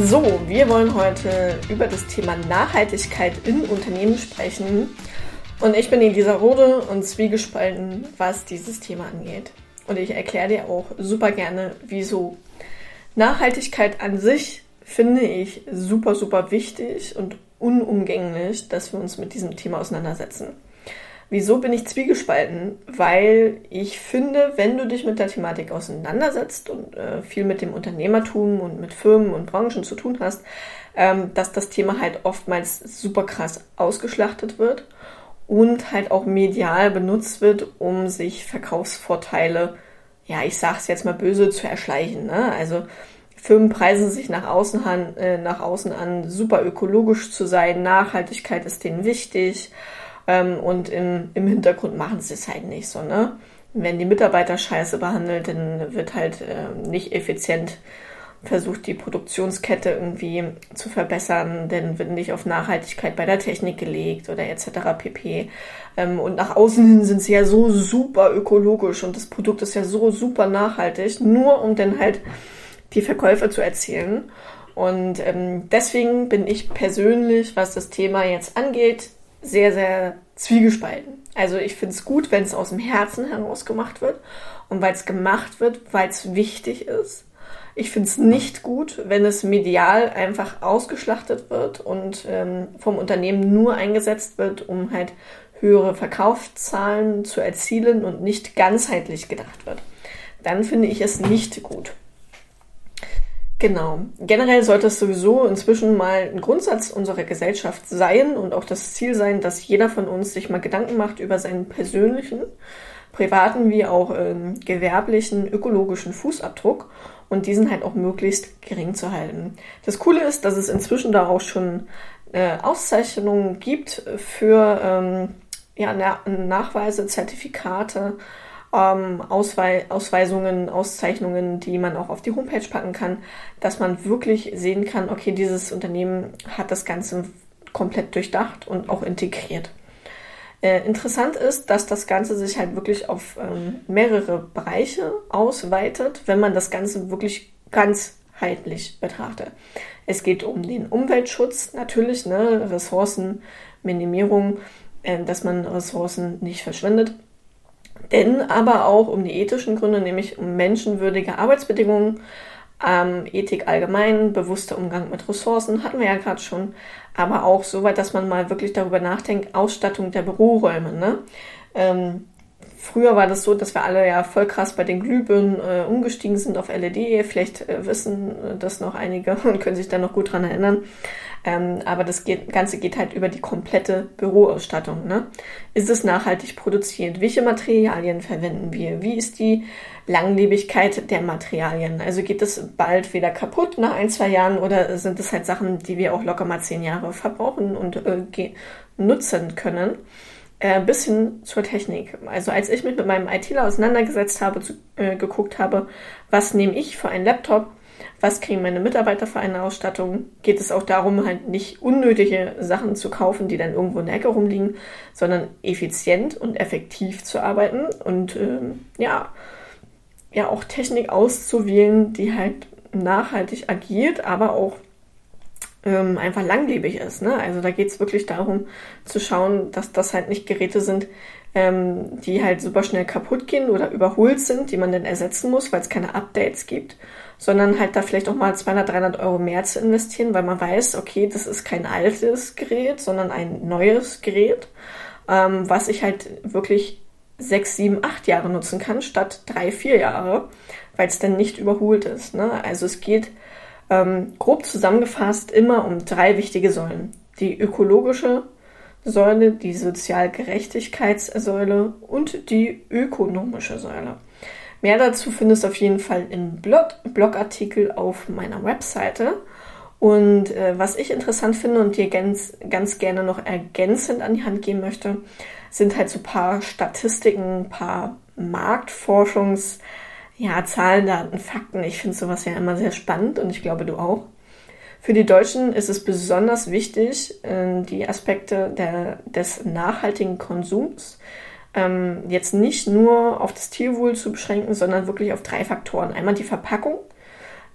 So, wir wollen heute über das Thema Nachhaltigkeit in Unternehmen sprechen. Und ich bin Elisa Rode und zwiegespalten, was dieses Thema angeht. Und ich erkläre dir auch super gerne, wieso. Nachhaltigkeit an sich finde ich super, super wichtig und unumgänglich, dass wir uns mit diesem Thema auseinandersetzen. Wieso bin ich zwiegespalten? Weil ich finde, wenn du dich mit der Thematik auseinandersetzt und äh, viel mit dem Unternehmertum und mit Firmen und Branchen zu tun hast, ähm, dass das Thema halt oftmals super krass ausgeschlachtet wird und halt auch medial benutzt wird, um sich Verkaufsvorteile, ja, ich sag's jetzt mal böse, zu erschleichen. Ne? Also Firmen preisen sich nach außen, an, äh, nach außen an, super ökologisch zu sein, Nachhaltigkeit ist denen wichtig ähm, und im, im Hintergrund machen sie es halt nicht so, ne? Wenn die Mitarbeiter scheiße behandelt, dann wird halt äh, nicht effizient versucht, die Produktionskette irgendwie zu verbessern, dann wird nicht auf Nachhaltigkeit bei der Technik gelegt oder etc. pp. Ähm, und nach außen hin sind sie ja so super ökologisch und das Produkt ist ja so super nachhaltig, nur um dann halt die Verkäufer zu erzielen. Und ähm, deswegen bin ich persönlich, was das Thema jetzt angeht, sehr, sehr zwiegespalten. Also ich finde es gut, wenn es aus dem Herzen heraus gemacht wird und weil es gemacht wird, weil es wichtig ist. Ich finde es nicht gut, wenn es medial einfach ausgeschlachtet wird und ähm, vom Unternehmen nur eingesetzt wird, um halt höhere Verkaufszahlen zu erzielen und nicht ganzheitlich gedacht wird. Dann finde ich es nicht gut. Genau. Generell sollte es sowieso inzwischen mal ein Grundsatz unserer Gesellschaft sein und auch das Ziel sein, dass jeder von uns sich mal Gedanken macht über seinen persönlichen, privaten wie auch ähm, gewerblichen, ökologischen Fußabdruck und diesen halt auch möglichst gering zu halten. Das Coole ist, dass es inzwischen da auch schon äh, Auszeichnungen gibt für ähm, ja, Nachweise, Zertifikate, ähm, Auswei Ausweisungen, Auszeichnungen, die man auch auf die Homepage packen kann, dass man wirklich sehen kann, okay, dieses Unternehmen hat das Ganze komplett durchdacht und auch integriert. Äh, interessant ist, dass das Ganze sich halt wirklich auf ähm, mehrere Bereiche ausweitet, wenn man das Ganze wirklich ganzheitlich betrachtet. Es geht um den Umweltschutz natürlich, ne, Ressourcenminimierung, äh, dass man Ressourcen nicht verschwendet denn aber auch um die ethischen Gründe, nämlich um menschenwürdige Arbeitsbedingungen, ähm, Ethik allgemein, bewusster Umgang mit Ressourcen, hatten wir ja gerade schon, aber auch so weit, dass man mal wirklich darüber nachdenkt, Ausstattung der Büroräume. Ne? Ähm, früher war das so, dass wir alle ja voll krass bei den Glühbirnen äh, umgestiegen sind auf LED. Vielleicht äh, wissen das noch einige und können sich da noch gut dran erinnern. Ähm, aber das geht, Ganze geht halt über die komplette Büroausstattung. Ne? Ist es nachhaltig produziert? Welche Materialien verwenden wir? Wie ist die Langlebigkeit der Materialien? Also geht es bald wieder kaputt nach ein, zwei Jahren oder sind es halt Sachen, die wir auch locker mal zehn Jahre verbrauchen und äh, nutzen können? Äh, bis hin zur Technik. Also als ich mich mit meinem ITler auseinandergesetzt habe, zu, äh, geguckt habe, was nehme ich für einen Laptop, was kriegen meine Mitarbeiter für eine Ausstattung? Geht es auch darum, halt nicht unnötige Sachen zu kaufen, die dann irgendwo in der Ecke rumliegen, sondern effizient und effektiv zu arbeiten und ähm, ja, ja auch Technik auszuwählen, die halt nachhaltig agiert, aber auch ähm, einfach langlebig ist. Ne? Also da geht es wirklich darum zu schauen, dass das halt nicht Geräte sind, ähm, die halt super schnell kaputt gehen oder überholt sind, die man dann ersetzen muss, weil es keine Updates gibt, sondern halt da vielleicht auch mal 200, 300 Euro mehr zu investieren, weil man weiß, okay, das ist kein altes Gerät, sondern ein neues Gerät, ähm, was ich halt wirklich sechs, sieben, acht Jahre nutzen kann, statt drei, vier Jahre, weil es dann nicht überholt ist. Ne? Also es geht ähm, grob zusammengefasst immer um drei wichtige Säulen. Die ökologische Säule, die Sozialgerechtigkeitssäule und die ökonomische Säule. Mehr dazu findest du auf jeden Fall im Blog, Blogartikel auf meiner Webseite. Und äh, was ich interessant finde und dir ganz, ganz gerne noch ergänzend an die Hand geben möchte, sind halt so ein paar Statistiken, ein paar Marktforschungs- ja, Zahlen, Daten, Fakten. Ich finde sowas ja immer sehr spannend und ich glaube, du auch. Für die Deutschen ist es besonders wichtig, äh, die Aspekte der, des nachhaltigen Konsums ähm, jetzt nicht nur auf das Tierwohl zu beschränken, sondern wirklich auf drei Faktoren. Einmal die Verpackung,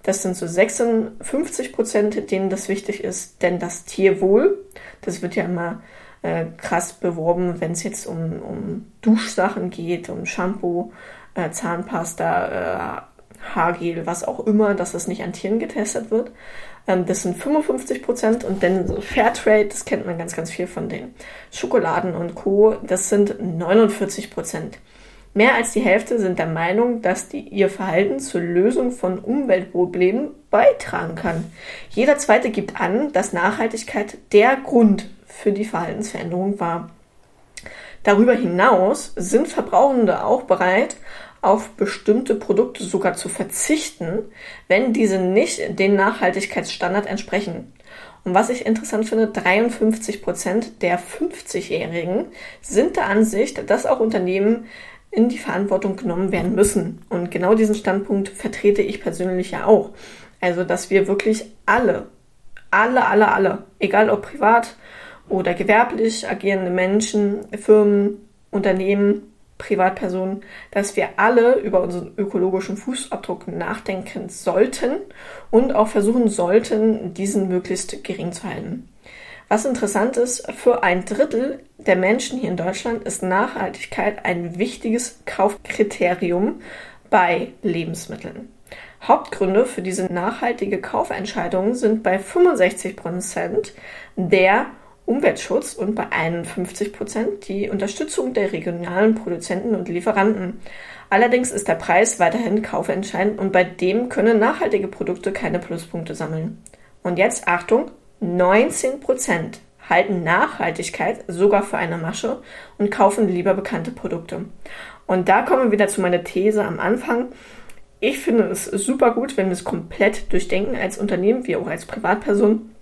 Das sind so 56 Prozent, denen das wichtig ist. Denn das Tierwohl, das wird ja immer äh, krass beworben, wenn es jetzt um, um Duschsachen geht, um Shampoo, äh, Zahnpasta, äh, Haargel, was auch immer, dass es nicht an Tieren getestet wird. Ähm, das sind 55 Prozent und dann so Fairtrade, das kennt man ganz, ganz viel von den Schokoladen und Co., das sind 49 Prozent. Mehr als die Hälfte sind der Meinung, dass die, ihr Verhalten zur Lösung von Umweltproblemen beitragen kann. Jeder zweite gibt an, dass Nachhaltigkeit der Grund für die Verhaltensveränderung war. Darüber hinaus sind Verbrauchende auch bereit, auf bestimmte Produkte sogar zu verzichten, wenn diese nicht den Nachhaltigkeitsstandard entsprechen. Und was ich interessant finde, 53 Prozent der 50-Jährigen sind der Ansicht, dass auch Unternehmen in die Verantwortung genommen werden müssen. Und genau diesen Standpunkt vertrete ich persönlich ja auch. Also, dass wir wirklich alle, alle, alle, alle, egal ob privat oder gewerblich agierende Menschen, Firmen, Unternehmen, Privatpersonen, dass wir alle über unseren ökologischen Fußabdruck nachdenken sollten und auch versuchen sollten, diesen möglichst gering zu halten. Was interessant ist, für ein Drittel der Menschen hier in Deutschland ist Nachhaltigkeit ein wichtiges Kaufkriterium bei Lebensmitteln. Hauptgründe für diese nachhaltige Kaufentscheidung sind bei 65 Prozent der Umweltschutz und bei 51 Prozent die Unterstützung der regionalen Produzenten und Lieferanten. Allerdings ist der Preis weiterhin kaufentscheidend und bei dem können nachhaltige Produkte keine Pluspunkte sammeln. Und jetzt Achtung, 19 Prozent halten Nachhaltigkeit sogar für eine Masche und kaufen lieber bekannte Produkte. Und da kommen wir wieder zu meiner These am Anfang. Ich finde es super gut, wenn wir es komplett durchdenken als Unternehmen, wie auch als Privatperson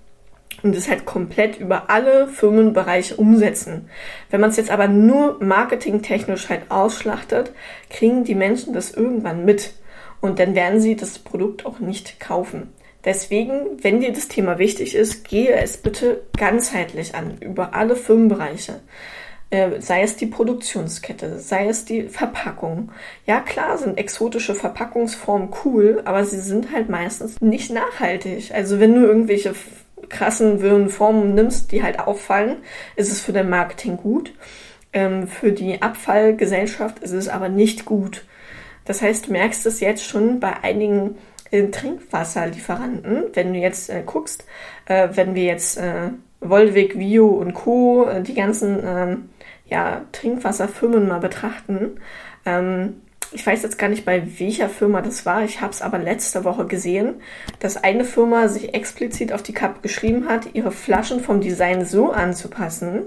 und es halt komplett über alle Firmenbereiche umsetzen. Wenn man es jetzt aber nur marketingtechnisch halt ausschlachtet, kriegen die Menschen das irgendwann mit und dann werden sie das Produkt auch nicht kaufen. Deswegen, wenn dir das Thema wichtig ist, gehe es bitte ganzheitlich an, über alle Firmenbereiche. Äh, sei es die Produktionskette, sei es die Verpackung. Ja, klar sind exotische Verpackungsformen cool, aber sie sind halt meistens nicht nachhaltig. Also wenn du irgendwelche krassen, wirren Formen nimmst, die halt auffallen, ist es für dein Marketing gut. Ähm, für die Abfallgesellschaft ist es aber nicht gut. Das heißt, du merkst es jetzt schon bei einigen äh, Trinkwasserlieferanten, wenn du jetzt äh, guckst, äh, wenn wir jetzt äh, Volvic, Vio und Co., äh, die ganzen ähm, ja, Trinkwasserfirmen mal betrachten, ähm, ich weiß jetzt gar nicht, bei welcher Firma das war. Ich habe es aber letzte Woche gesehen, dass eine Firma sich explizit auf die Cup geschrieben hat, ihre Flaschen vom Design so anzupassen,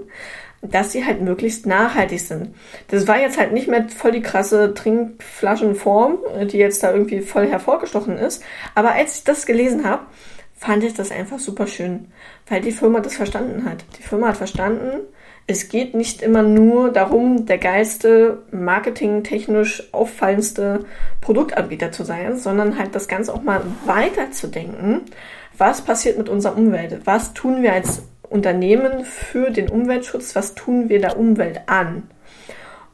dass sie halt möglichst nachhaltig sind. Das war jetzt halt nicht mehr voll die krasse Trinkflaschenform, die jetzt da irgendwie voll hervorgestochen ist. Aber als ich das gelesen habe, fand ich das einfach super schön, weil die Firma das verstanden hat. Die Firma hat verstanden, es geht nicht immer nur darum, der geilste, marketingtechnisch auffallendste Produktanbieter zu sein, sondern halt das Ganze auch mal weiterzudenken. Was passiert mit unserer Umwelt? Was tun wir als Unternehmen für den Umweltschutz? Was tun wir der Umwelt an?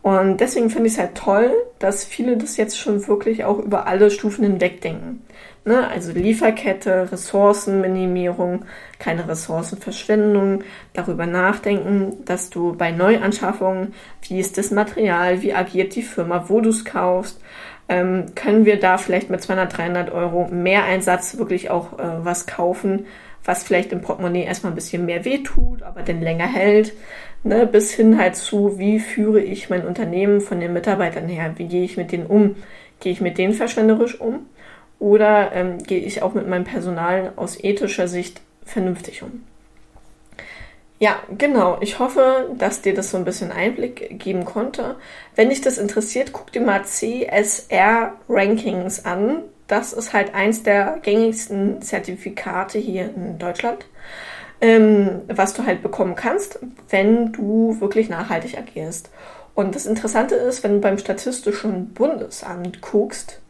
Und deswegen finde ich es halt toll, dass viele das jetzt schon wirklich auch über alle Stufen hinweg denken. Ne? Also Lieferkette, Ressourcenminimierung, keine Ressourcenverschwendung, darüber nachdenken, dass du bei Neuanschaffungen, wie ist das Material, wie agiert die Firma, wo du es kaufst, ähm, können wir da vielleicht mit 200, 300 Euro mehr Einsatz wirklich auch äh, was kaufen, was vielleicht im Portemonnaie erstmal ein bisschen mehr wehtut, aber dann länger hält, ne? bis hin halt zu, wie führe ich mein Unternehmen von den Mitarbeitern her, wie gehe ich mit denen um, gehe ich mit denen verschwenderisch um oder ähm, gehe ich auch mit meinem Personal aus ethischer Sicht vernünftig um? Ja, genau. Ich hoffe, dass dir das so ein bisschen Einblick geben konnte. Wenn dich das interessiert, guck dir mal CSR Rankings an. Das ist halt eins der gängigsten Zertifikate hier in Deutschland, ähm, was du halt bekommen kannst, wenn du wirklich nachhaltig agierst. Und das Interessante ist, wenn du beim Statistischen Bundesamt guckst,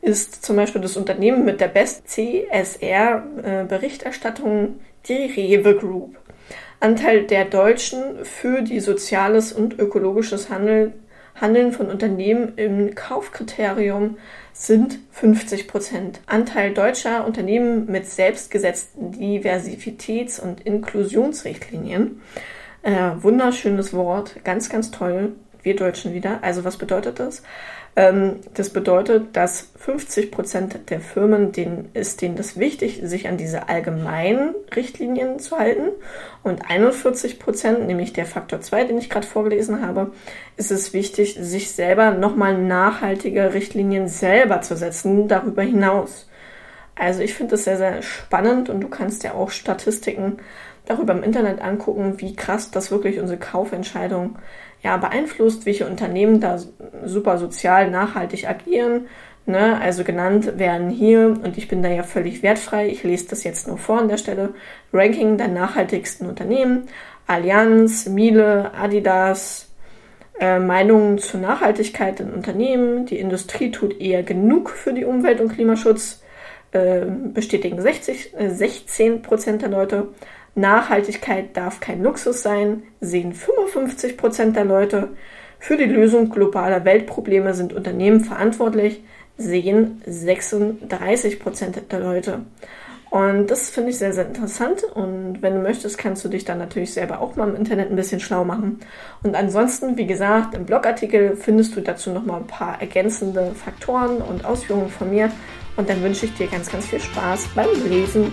ist zum Beispiel das Unternehmen mit der besten CSR-Berichterstattung die Rewe Group. Anteil der Deutschen für die soziales und ökologisches Handel, Handeln von Unternehmen im Kaufkriterium sind 50 Prozent. Anteil deutscher Unternehmen mit selbstgesetzten Diversitäts- und Inklusionsrichtlinien. Äh, wunderschönes Wort, ganz, ganz toll. Wir Deutschen wieder. Also was bedeutet das? Ähm, das bedeutet, dass 50 Prozent der Firmen, denen ist denen das wichtig, sich an diese allgemeinen Richtlinien zu halten. Und 41 Prozent, nämlich der Faktor 2, den ich gerade vorgelesen habe, ist es wichtig, sich selber nochmal nachhaltige Richtlinien selber zu setzen, darüber hinaus. Also ich finde das sehr, sehr spannend und du kannst ja auch Statistiken darüber im Internet angucken, wie krass das wirklich unsere Kaufentscheidung ja, beeinflusst, welche Unternehmen da super sozial nachhaltig agieren. Ne? Also genannt werden hier, und ich bin da ja völlig wertfrei, ich lese das jetzt nur vor an der Stelle, Ranking der nachhaltigsten Unternehmen, Allianz, Miele, Adidas, äh, Meinungen zur Nachhaltigkeit in Unternehmen, die Industrie tut eher genug für die Umwelt- und Klimaschutz, äh, bestätigen 60, äh, 16 Prozent der Leute. Nachhaltigkeit darf kein Luxus sein, sehen 55 Prozent der Leute. Für die Lösung globaler Weltprobleme sind Unternehmen verantwortlich, sehen 36 Prozent der Leute. Und das finde ich sehr, sehr interessant. Und wenn du möchtest, kannst du dich dann natürlich selber auch mal im Internet ein bisschen schlau machen. Und ansonsten, wie gesagt, im Blogartikel findest du dazu nochmal ein paar ergänzende Faktoren und Ausführungen von mir. Und dann wünsche ich dir ganz, ganz viel Spaß beim Lesen.